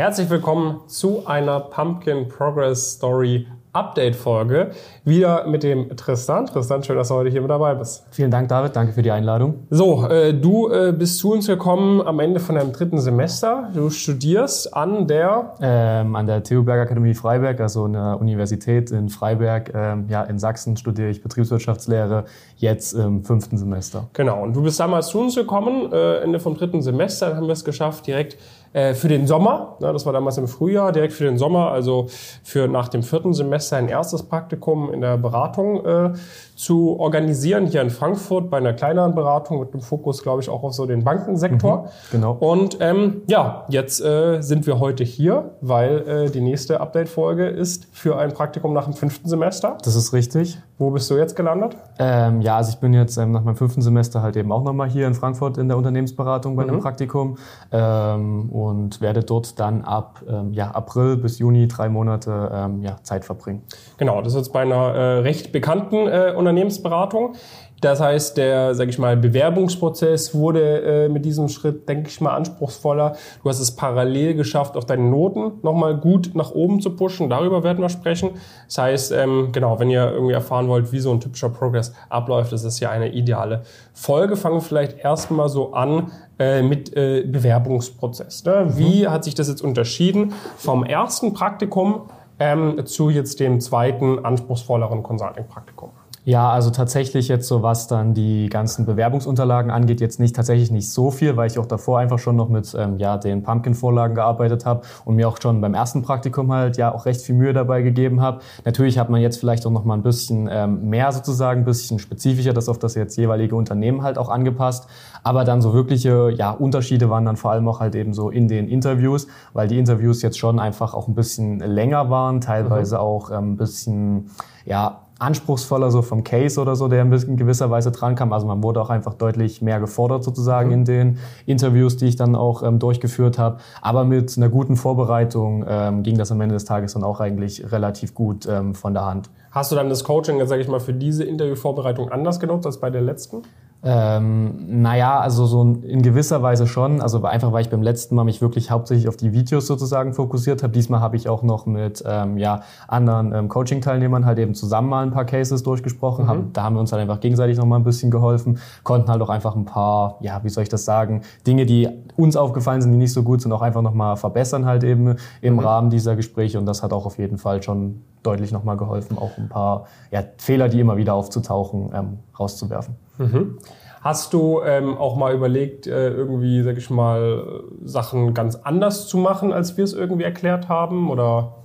Herzlich willkommen zu einer Pumpkin Progress Story Update-Folge. Wieder mit dem Tristan. Tristan, schön, dass du heute hier mit dabei bist. Vielen Dank, David. Danke für die Einladung. So, äh, du äh, bist zu uns gekommen am Ende von deinem dritten Semester. Du studierst an der... Ähm, an der TU Bergakademie Freiberg, also einer Universität in Freiberg. Ähm, ja, in Sachsen studiere ich Betriebswirtschaftslehre, jetzt im fünften Semester. Genau, und du bist damals zu uns gekommen, äh, Ende vom dritten Semester. Dann haben wir es geschafft, direkt äh, für den Sommer, ne, das war damals im Frühjahr, direkt für den Sommer, also für nach dem vierten Semester ein erstes Praktikum in der Beratung äh, zu organisieren, hier in Frankfurt bei einer kleineren Beratung mit dem Fokus, glaube ich, auch auf so den Bankensektor. Mhm, genau. Und ähm, ja, jetzt äh, sind wir heute hier, weil äh, die nächste Update-Folge ist für ein Praktikum nach dem fünften Semester. Das ist richtig. Wo bist du jetzt gelandet? Ähm, ja, also ich bin jetzt ähm, nach meinem fünften Semester halt eben auch nochmal hier in Frankfurt in der Unternehmensberatung bei mhm. einem Praktikum ähm, und werde dort dann ab ähm, ja, April bis Juni drei Monate ähm, ja, Zeit verbringen. Genau, das ist jetzt bei einer äh, recht bekannten äh, Unternehmensberatung. Das heißt, der, sag ich mal, Bewerbungsprozess wurde äh, mit diesem Schritt, denke ich mal, anspruchsvoller. Du hast es parallel geschafft, auch deine Noten nochmal gut nach oben zu pushen. Darüber werden wir sprechen. Das heißt, ähm, genau, wenn ihr irgendwie erfahren wollt, wie so ein typischer Progress abläuft, ist das ja eine ideale Folge. Fangen wir vielleicht erstmal so an äh, mit äh, Bewerbungsprozess. Ne? Wie mhm. hat sich das jetzt unterschieden vom ersten Praktikum ähm, zu jetzt dem zweiten, anspruchsvolleren Consulting-Praktikum? Ja, also tatsächlich jetzt so, was dann die ganzen Bewerbungsunterlagen angeht, jetzt nicht tatsächlich nicht so viel, weil ich auch davor einfach schon noch mit ähm, ja, den Pumpkin-Vorlagen gearbeitet habe und mir auch schon beim ersten Praktikum halt ja auch recht viel Mühe dabei gegeben habe. Natürlich hat man jetzt vielleicht auch noch mal ein bisschen ähm, mehr sozusagen, ein bisschen spezifischer das auf das jetzt jeweilige Unternehmen halt auch angepasst. Aber dann so wirkliche ja, Unterschiede waren dann vor allem auch halt eben so in den Interviews, weil die Interviews jetzt schon einfach auch ein bisschen länger waren, teilweise mhm. auch ähm, ein bisschen ja anspruchsvoller so vom Case oder so, der ein bisschen in gewisser Weise dran kam. Also man wurde auch einfach deutlich mehr gefordert sozusagen mhm. in den Interviews, die ich dann auch ähm, durchgeführt habe. Aber mit einer guten Vorbereitung ähm, ging das am Ende des Tages dann auch eigentlich relativ gut ähm, von der Hand. Hast du dann das Coaching, sage ich mal, für diese Interviewvorbereitung anders genutzt als bei der letzten? Ähm, naja, also so in gewisser Weise schon. Also einfach, weil ich beim letzten Mal mich wirklich hauptsächlich auf die Videos sozusagen fokussiert habe. Diesmal habe ich auch noch mit ähm, ja, anderen ähm, Coaching-Teilnehmern halt eben zusammen mal ein paar Cases durchgesprochen. Mhm. Haben, da haben wir uns halt einfach gegenseitig noch mal ein bisschen geholfen. Konnten halt auch einfach ein paar, ja, wie soll ich das sagen, Dinge, die uns aufgefallen sind, die nicht so gut sind, auch einfach noch mal verbessern halt eben im mhm. Rahmen dieser Gespräche. Und das hat auch auf jeden Fall schon deutlich noch mal geholfen, auch ein paar ja, Fehler, die immer wieder aufzutauchen, ähm, rauszuwerfen. Mhm. Hast du ähm, auch mal überlegt, äh, irgendwie, sag ich mal, Sachen ganz anders zu machen, als wir es irgendwie erklärt haben? Oder?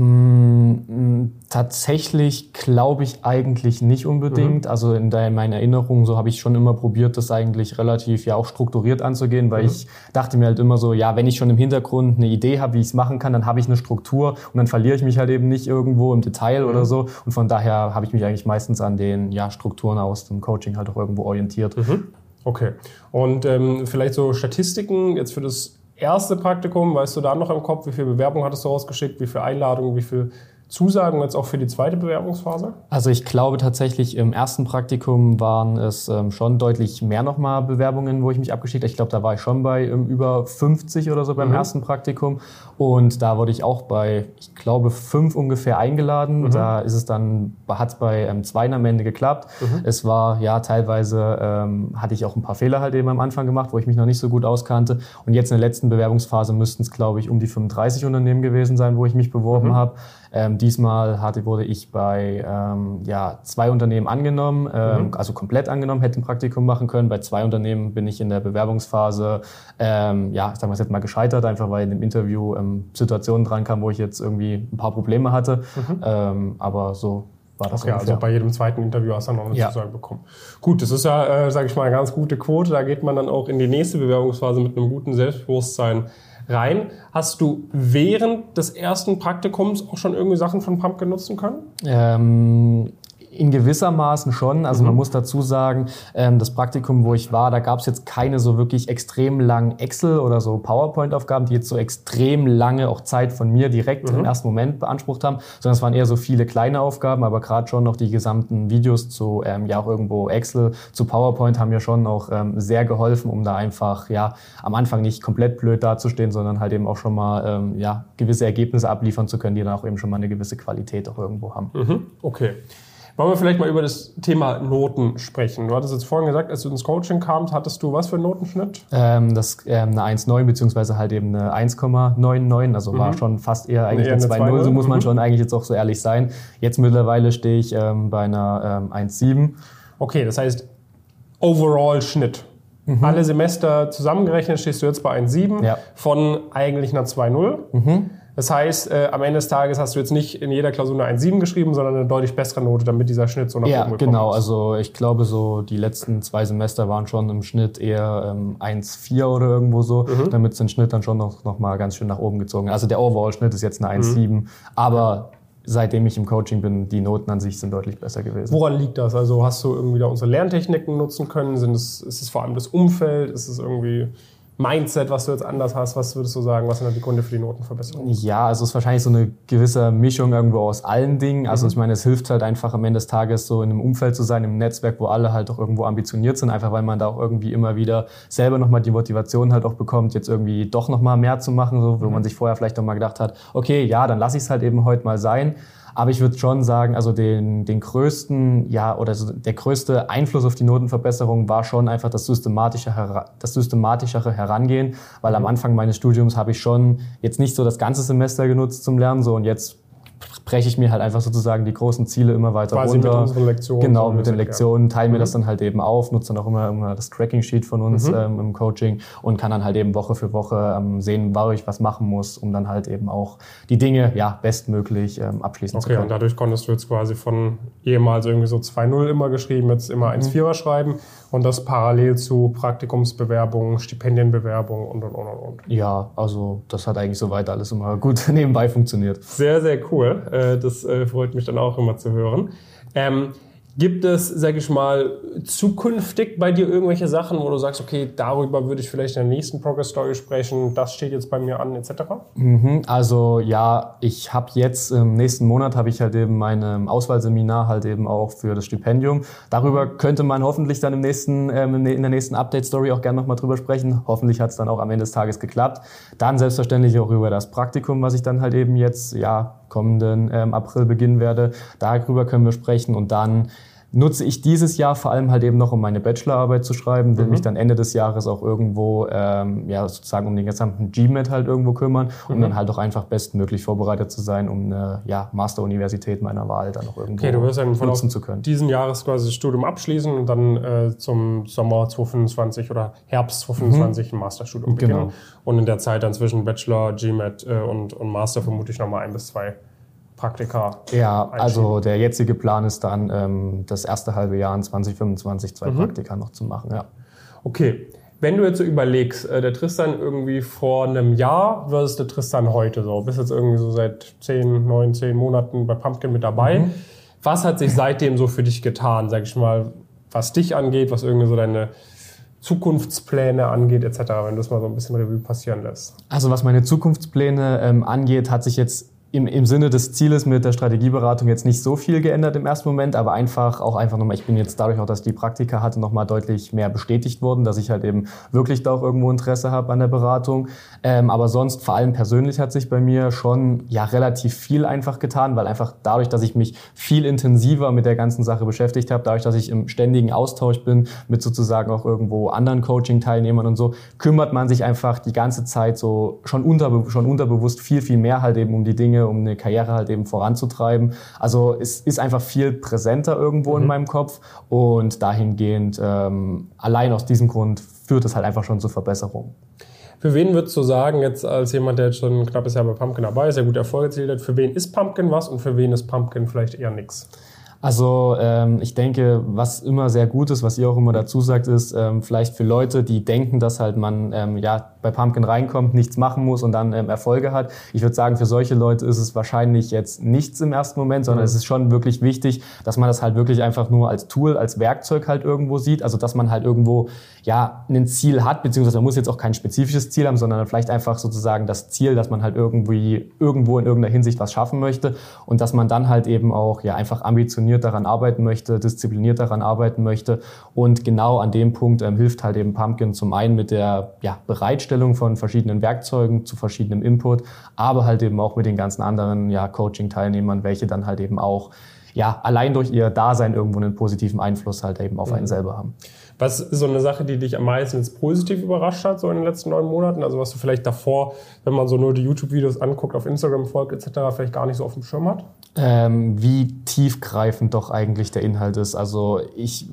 Mm, tatsächlich glaube ich eigentlich nicht unbedingt. Mhm. Also in meiner Erinnerung, so habe ich schon immer probiert, das eigentlich relativ ja auch strukturiert anzugehen, weil mhm. ich dachte mir halt immer so, ja, wenn ich schon im Hintergrund eine Idee habe, wie ich es machen kann, dann habe ich eine Struktur und dann verliere ich mich halt eben nicht irgendwo im Detail mhm. oder so. Und von daher habe ich mich eigentlich meistens an den ja, Strukturen aus dem Coaching halt auch irgendwo orientiert. Mhm. Okay. Und ähm, vielleicht so Statistiken jetzt für das erste Praktikum, weißt du da noch im Kopf, wie viele Bewerbungen hattest du rausgeschickt, wie viele Einladungen, wie viele Zusagen jetzt auch für die zweite Bewerbungsphase? Also ich glaube tatsächlich im ersten Praktikum waren es ähm, schon deutlich mehr nochmal Bewerbungen, wo ich mich abgeschickt habe. Ich glaube, da war ich schon bei ähm, über 50 oder so beim mhm. ersten Praktikum. Und da wurde ich auch bei, ich glaube, fünf ungefähr eingeladen. Mhm. Da ist es dann, hat es bei ähm, zwei am Ende geklappt. Mhm. Es war, ja, teilweise ähm, hatte ich auch ein paar Fehler halt eben am Anfang gemacht, wo ich mich noch nicht so gut auskannte. Und jetzt in der letzten Bewerbungsphase müssten es, glaube ich, um die 35 Unternehmen gewesen sein, wo ich mich beworben mhm. habe. Ähm, diesmal hatte, wurde ich bei ähm, ja, zwei Unternehmen angenommen, ähm, mhm. also komplett angenommen, hätte ein Praktikum machen können. Bei zwei Unternehmen bin ich in der Bewerbungsphase, ähm, ja, sagen wir es jetzt mal gescheitert, einfach weil in dem Interview ähm, Situationen dran kam, wo ich jetzt irgendwie ein paar Probleme hatte. Mhm. Ähm, aber so war das okay, ungefähr. also bei jedem zweiten Interview hast du noch eine ja. Zusage bekommen. Gut, das ist ja, äh, sage ich mal, eine ganz gute Quote. Da geht man dann auch in die nächste Bewerbungsphase mit einem guten Selbstbewusstsein rein. Hast du während des ersten Praktikums auch schon irgendwie Sachen von Pumpkin nutzen können? Ähm, In gewissermaßen schon. Also mhm. man muss dazu sagen, ähm, das Praktikum, wo ich war, da gab es jetzt keine so wirklich extrem langen Excel- oder so PowerPoint-Aufgaben, die jetzt so extrem lange auch Zeit von mir direkt mhm. im ersten Moment beansprucht haben, sondern es waren eher so viele kleine Aufgaben, aber gerade schon noch die gesamten Videos zu, ähm, ja auch irgendwo Excel, zu PowerPoint haben mir schon auch ähm, sehr geholfen, um da einfach, ja, am Anfang nicht komplett blöd dazustehen, sondern halt eben auch schon mal, ähm, ja, gewisse Ergebnisse abliefern zu können, die dann auch eben schon mal eine gewisse Qualität auch irgendwo haben. Mhm. Okay. Wollen wir vielleicht mal über das Thema Noten sprechen? Du hattest jetzt vorhin gesagt, als du ins Coaching kamst, hattest du was für einen Notenschnitt? Ähm, das ähm, eine 1,9 beziehungsweise halt eben eine 1,99, also mhm. war schon fast eher eigentlich eine, eine 2,0, so muss man mhm. schon eigentlich jetzt auch so ehrlich sein. Jetzt mittlerweile stehe ich ähm, bei einer ähm, 1,7. Okay, das heißt Overall Schnitt. Mhm. Alle Semester zusammengerechnet stehst du jetzt bei 1,7 ja. von eigentlich einer 2,0. Mhm. Das heißt, äh, am Ende des Tages hast du jetzt nicht in jeder Klausur eine 1,7 geschrieben, sondern eine deutlich bessere Note, damit dieser Schnitt so nach ja, oben. Ja, genau. Also ich glaube, so die letzten zwei Semester waren schon im Schnitt eher ähm, 1,4 oder irgendwo so, mhm. damit es den Schnitt dann schon noch, noch mal ganz schön nach oben gezogen. Also der Overall-Schnitt ist jetzt eine 1,7, mhm. aber seitdem ich im Coaching bin, die Noten an sich sind deutlich besser gewesen. Woran liegt das? Also hast du irgendwie da unsere Lerntechniken nutzen können? Sind es, ist es vor allem das Umfeld? Ist es irgendwie Mindset, was du jetzt anders hast? Was würdest du sagen, was sind die Gründe für die Notenverbesserung? Ja, also es ist wahrscheinlich so eine gewisse Mischung irgendwo aus allen Dingen. Also mhm. ich meine, es hilft halt einfach am Ende des Tages so in einem Umfeld zu sein, im Netzwerk, wo alle halt auch irgendwo ambitioniert sind, einfach weil man da auch irgendwie immer wieder selber nochmal die Motivation halt auch bekommt, jetzt irgendwie doch nochmal mehr zu machen, so, wo mhm. man sich vorher vielleicht nochmal gedacht hat, okay, ja, dann lasse ich es halt eben heute mal sein. Aber ich würde schon sagen, also den, den größten, ja, oder so der größte Einfluss auf die Notenverbesserung war schon einfach das systematische, das systematischere Herangehen, weil am mhm. Anfang meines Studiums habe ich schon jetzt nicht so das ganze Semester genutzt zum Lernen, so und jetzt breche ich mir halt einfach sozusagen die großen Ziele immer weiter Quasi runter. Mit unseren Lektionen. Genau, mit den Lektionen, teile mhm. mir das dann halt eben auf, nutze dann auch immer, immer das Tracking-Sheet von uns mhm. ähm, im Coaching und kann dann halt eben Woche für Woche ähm, sehen, wo ich was machen muss, um dann halt eben auch die Dinge ja bestmöglich ähm, abschließen okay, zu können. Okay, und dadurch konntest du jetzt quasi von ehemals irgendwie so 2-0 immer geschrieben, jetzt immer 1-4er mhm. schreiben und das parallel zu Praktikumsbewerbungen, Stipendienbewerbungen und und und und. Ja, also das hat eigentlich soweit alles immer gut nebenbei funktioniert. Sehr, sehr cool. Äh, das äh, freut mich dann auch immer zu hören. Ähm, Gibt es, sag ich mal, zukünftig bei dir irgendwelche Sachen, wo du sagst, okay, darüber würde ich vielleicht in der nächsten Progress Story sprechen, das steht jetzt bei mir an, etc.? Mhm, also ja, ich habe jetzt im nächsten Monat habe ich halt eben mein Auswahlseminar halt eben auch für das Stipendium. Darüber könnte man hoffentlich dann im nächsten, ähm, in der nächsten Update Story auch gerne nochmal drüber sprechen. Hoffentlich hat es dann auch am Ende des Tages geklappt. Dann selbstverständlich auch über das Praktikum, was ich dann halt eben jetzt ja kommenden ähm, April beginnen werde. Darüber können wir sprechen und dann nutze ich dieses Jahr vor allem halt eben noch, um meine Bachelorarbeit zu schreiben, will mhm. mich dann Ende des Jahres auch irgendwo, ähm, ja, sozusagen um den gesamten GMAT halt irgendwo kümmern, um mhm. dann halt auch einfach bestmöglich vorbereitet zu sein, um eine ja, Masteruniversität meiner Wahl dann auch irgendwo okay, du wirst dann nutzen zu können. diesen Jahres quasi das Studium abschließen und dann äh, zum Sommer 2025 oder Herbst 2025 mhm. ein Masterstudium beginnen. Genau. Und in der Zeit dann zwischen Bachelor, GMAT äh, und, und Master vermutlich nochmal ein bis zwei Praktika. Ja, also der jetzige Plan ist dann, ähm, das erste halbe Jahr in 2025 zwei mhm. Praktika noch zu machen. Ja. Okay. Wenn du jetzt so überlegst, äh, der Tristan irgendwie vor einem Jahr versus der Tristan heute so, bist jetzt irgendwie so seit 10, 9, 10 Monaten bei Pumpkin mit dabei. Mhm. Was hat sich seitdem so für dich getan, sag ich mal, was dich angeht, was irgendwie so deine Zukunftspläne angeht, etc., wenn du das mal so ein bisschen Revue passieren lässt? Also was meine Zukunftspläne ähm, angeht, hat sich jetzt im, im Sinne des Zieles mit der Strategieberatung jetzt nicht so viel geändert im ersten Moment, aber einfach auch einfach nochmal, ich bin jetzt dadurch auch, dass die Praktika hatte, nochmal deutlich mehr bestätigt worden, dass ich halt eben wirklich da auch irgendwo Interesse habe an der Beratung. Ähm, aber sonst, vor allem persönlich hat sich bei mir schon ja relativ viel einfach getan, weil einfach dadurch, dass ich mich viel intensiver mit der ganzen Sache beschäftigt habe, dadurch, dass ich im ständigen Austausch bin mit sozusagen auch irgendwo anderen Coaching-Teilnehmern und so, kümmert man sich einfach die ganze Zeit so schon, unterbe schon unterbewusst viel, viel mehr halt eben um die Dinge, um eine Karriere halt eben voranzutreiben. Also es ist einfach viel präsenter irgendwo mhm. in meinem Kopf und dahingehend ähm, allein aus diesem Grund führt es halt einfach schon zur Verbesserung. Für wen würdest du sagen, jetzt als jemand, der jetzt schon ein knappes Jahr bei Pumpkin dabei ist, sehr gut Erfolg erzielt hat, für wen ist Pumpkin was und für wen ist Pumpkin vielleicht eher nichts? Also ähm, ich denke, was immer sehr gut ist, was ihr auch immer dazu sagt, ist ähm, vielleicht für Leute, die denken, dass halt man ähm, ja bei Pumpkin reinkommt, nichts machen muss und dann ähm, Erfolge hat. Ich würde sagen, für solche Leute ist es wahrscheinlich jetzt nichts im ersten Moment, sondern mhm. es ist schon wirklich wichtig, dass man das halt wirklich einfach nur als Tool, als Werkzeug halt irgendwo sieht. Also dass man halt irgendwo ja ein Ziel hat, beziehungsweise man muss jetzt auch kein spezifisches Ziel haben, sondern vielleicht einfach sozusagen das Ziel, dass man halt irgendwie irgendwo in irgendeiner Hinsicht was schaffen möchte und dass man dann halt eben auch ja einfach ambitioniert daran arbeiten möchte, diszipliniert daran arbeiten möchte und genau an dem Punkt ähm, hilft halt eben Pumpkin zum einen mit der ja, Bereitstellung von verschiedenen Werkzeugen zu verschiedenem Input, aber halt eben auch mit den ganzen anderen ja, Coaching-Teilnehmern, welche dann halt eben auch ja, allein durch ihr Dasein irgendwo einen positiven Einfluss halt eben auf einen mhm. selber haben. Was ist so eine Sache, die dich am meisten jetzt positiv überrascht hat, so in den letzten neun Monaten? Also was du vielleicht davor, wenn man so nur die YouTube-Videos anguckt, auf Instagram folgt etc., vielleicht gar nicht so auf dem Schirm hat? Ähm, wie tiefgreifend doch eigentlich der Inhalt ist. Also ich,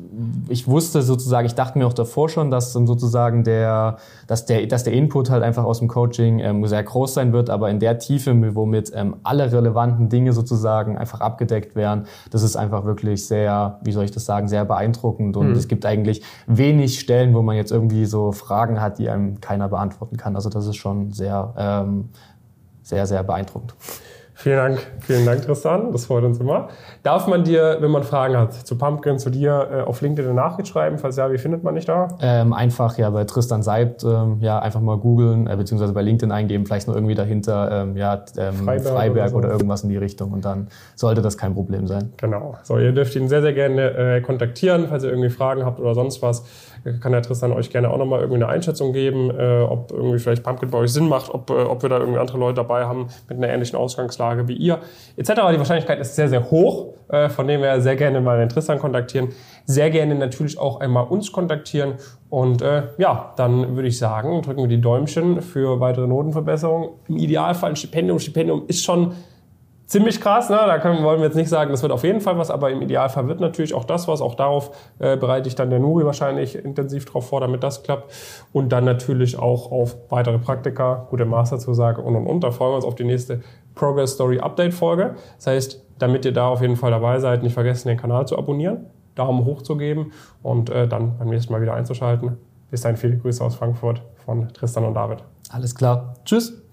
ich wusste sozusagen, ich dachte mir auch davor schon, dass sozusagen der, dass der, dass der Input halt einfach aus dem Coaching ähm, sehr groß sein wird, aber in der Tiefe, womit ähm, alle relevanten Dinge sozusagen einfach abgedeckt werden, das ist einfach wirklich sehr, wie soll ich das sagen, sehr beeindruckend und mhm. es gibt eigentlich wenig Stellen, wo man jetzt irgendwie so Fragen hat, die einem keiner beantworten kann. Also das ist schon sehr, ähm, sehr, sehr beeindruckend. Vielen Dank, vielen Dank, Tristan. Das freut uns immer. Darf man dir, wenn man Fragen hat zu Pumpkin, zu dir, äh, auf LinkedIn eine Nachricht schreiben? Falls ja, wie findet man dich da? Ähm, einfach ja bei Tristan Seibt, ähm, ja einfach mal googeln, äh, beziehungsweise bei LinkedIn eingeben, vielleicht noch irgendwie dahinter, ähm, ja ähm, Freiberg, Freiberg oder, so. oder, irgendwas in die Richtung und dann sollte das kein Problem sein. Genau. So, ihr dürft ihn sehr, sehr gerne äh, kontaktieren, falls ihr irgendwie Fragen habt oder sonst was kann der Tristan euch gerne auch nochmal irgendwie eine Einschätzung geben, äh, ob irgendwie vielleicht Pumpkin bei euch Sinn macht, ob, äh, ob wir da irgendwie andere Leute dabei haben mit einer ähnlichen Ausgangslage wie ihr, etc. Die Wahrscheinlichkeit ist sehr, sehr hoch, äh, von dem wir sehr gerne mal den Tristan kontaktieren. Sehr gerne natürlich auch einmal uns kontaktieren. Und äh, ja, dann würde ich sagen, drücken wir die Däumchen für weitere Notenverbesserungen. Im Idealfall ein Stipendium. Stipendium ist schon ziemlich krass. Ne? Da können, wollen wir jetzt nicht sagen, das wird auf jeden Fall was, aber im Idealfall wird natürlich auch das was. Auch darauf äh, bereite ich dann der Nuri wahrscheinlich intensiv drauf vor, damit das klappt. Und dann natürlich auch auf weitere Praktika, gute Masterzusage und und und. Da freuen wir uns auf die nächste Progress Story Update Folge. Das heißt, damit ihr da auf jeden Fall dabei seid, nicht vergessen, den Kanal zu abonnieren, Daumen hoch zu geben und äh, dann beim nächsten Mal wieder einzuschalten. Bis dahin viele Grüße aus Frankfurt von Tristan und David. Alles klar. Tschüss.